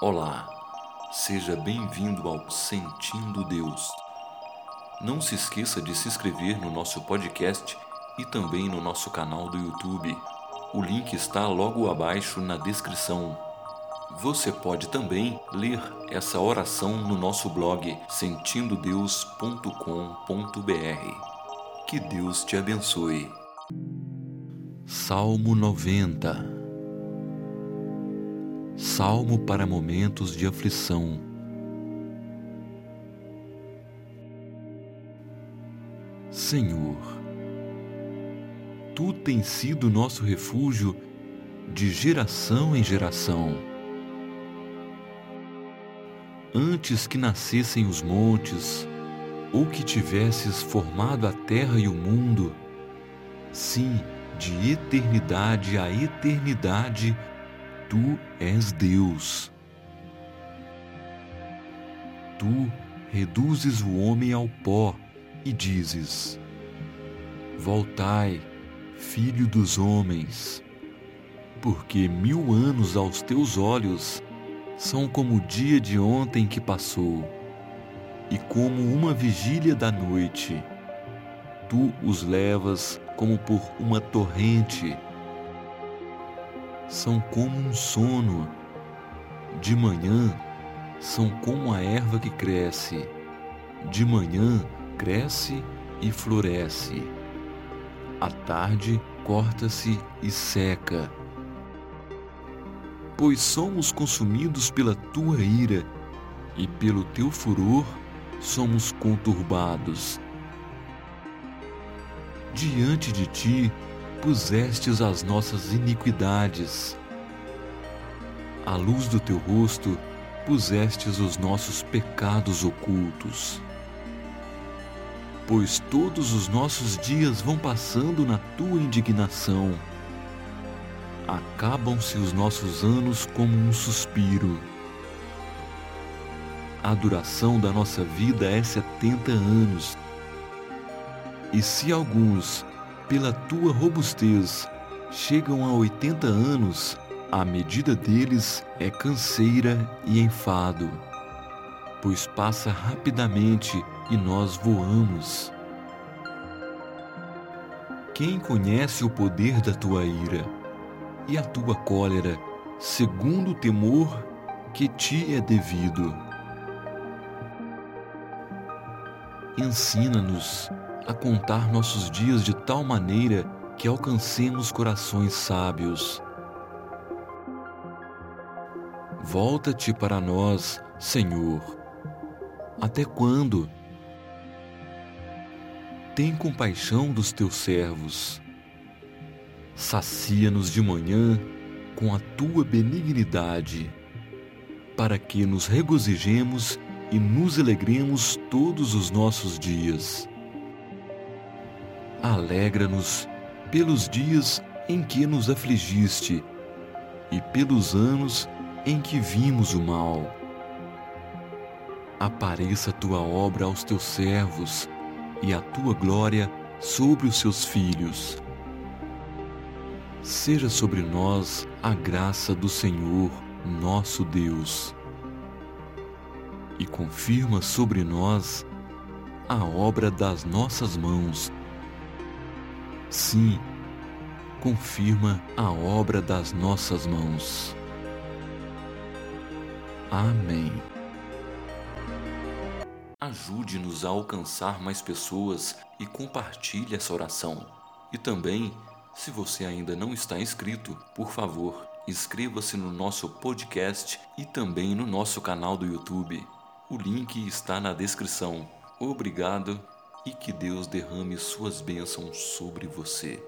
Olá, seja bem-vindo ao Sentindo Deus. Não se esqueça de se inscrever no nosso podcast e também no nosso canal do YouTube. O link está logo abaixo na descrição. Você pode também ler essa oração no nosso blog sentindo-deus.com.br. Que Deus te abençoe. Salmo 90 Salmo para momentos de aflição. Senhor, Tu tens sido nosso refúgio de geração em geração. Antes que nascessem os montes, ou que tivesses formado a terra e o mundo, sim, de eternidade a eternidade, Tu és Deus. Tu reduzes o homem ao pó e dizes: Voltai, filho dos homens, porque mil anos aos teus olhos são como o dia de ontem que passou, e como uma vigília da noite. Tu os levas como por uma torrente são como um sono. De manhã são como a erva que cresce. De manhã cresce e floresce. À tarde corta-se e seca. Pois somos consumidos pela tua ira, e pelo teu furor somos conturbados. Diante de ti pusestes as nossas iniquidades. À luz do teu rosto pusestes os nossos pecados ocultos. Pois todos os nossos dias vão passando na tua indignação. Acabam-se os nossos anos como um suspiro. A duração da nossa vida é setenta anos. E se alguns pela tua robustez, chegam a 80 anos, a medida deles é canseira e enfado, pois passa rapidamente e nós voamos. Quem conhece o poder da tua ira e a tua cólera, segundo o temor que te é devido? Ensina-nos a contar nossos dias de tal maneira que alcancemos corações sábios. Volta-te para nós, Senhor. Até quando? Tem compaixão dos teus servos. Sacia-nos de manhã com a tua benignidade, para que nos regozijemos e nos alegremos todos os nossos dias. Alegra-nos pelos dias em que nos afligiste e pelos anos em que vimos o mal. Apareça a tua obra aos teus servos e a tua glória sobre os seus filhos. Seja sobre nós a graça do Senhor, nosso Deus, e confirma sobre nós a obra das nossas mãos Sim, confirma a obra das nossas mãos. Amém. Ajude-nos a alcançar mais pessoas e compartilhe essa oração. E também, se você ainda não está inscrito, por favor, inscreva-se no nosso podcast e também no nosso canal do YouTube. O link está na descrição. Obrigado e que Deus derrame suas bênçãos sobre você.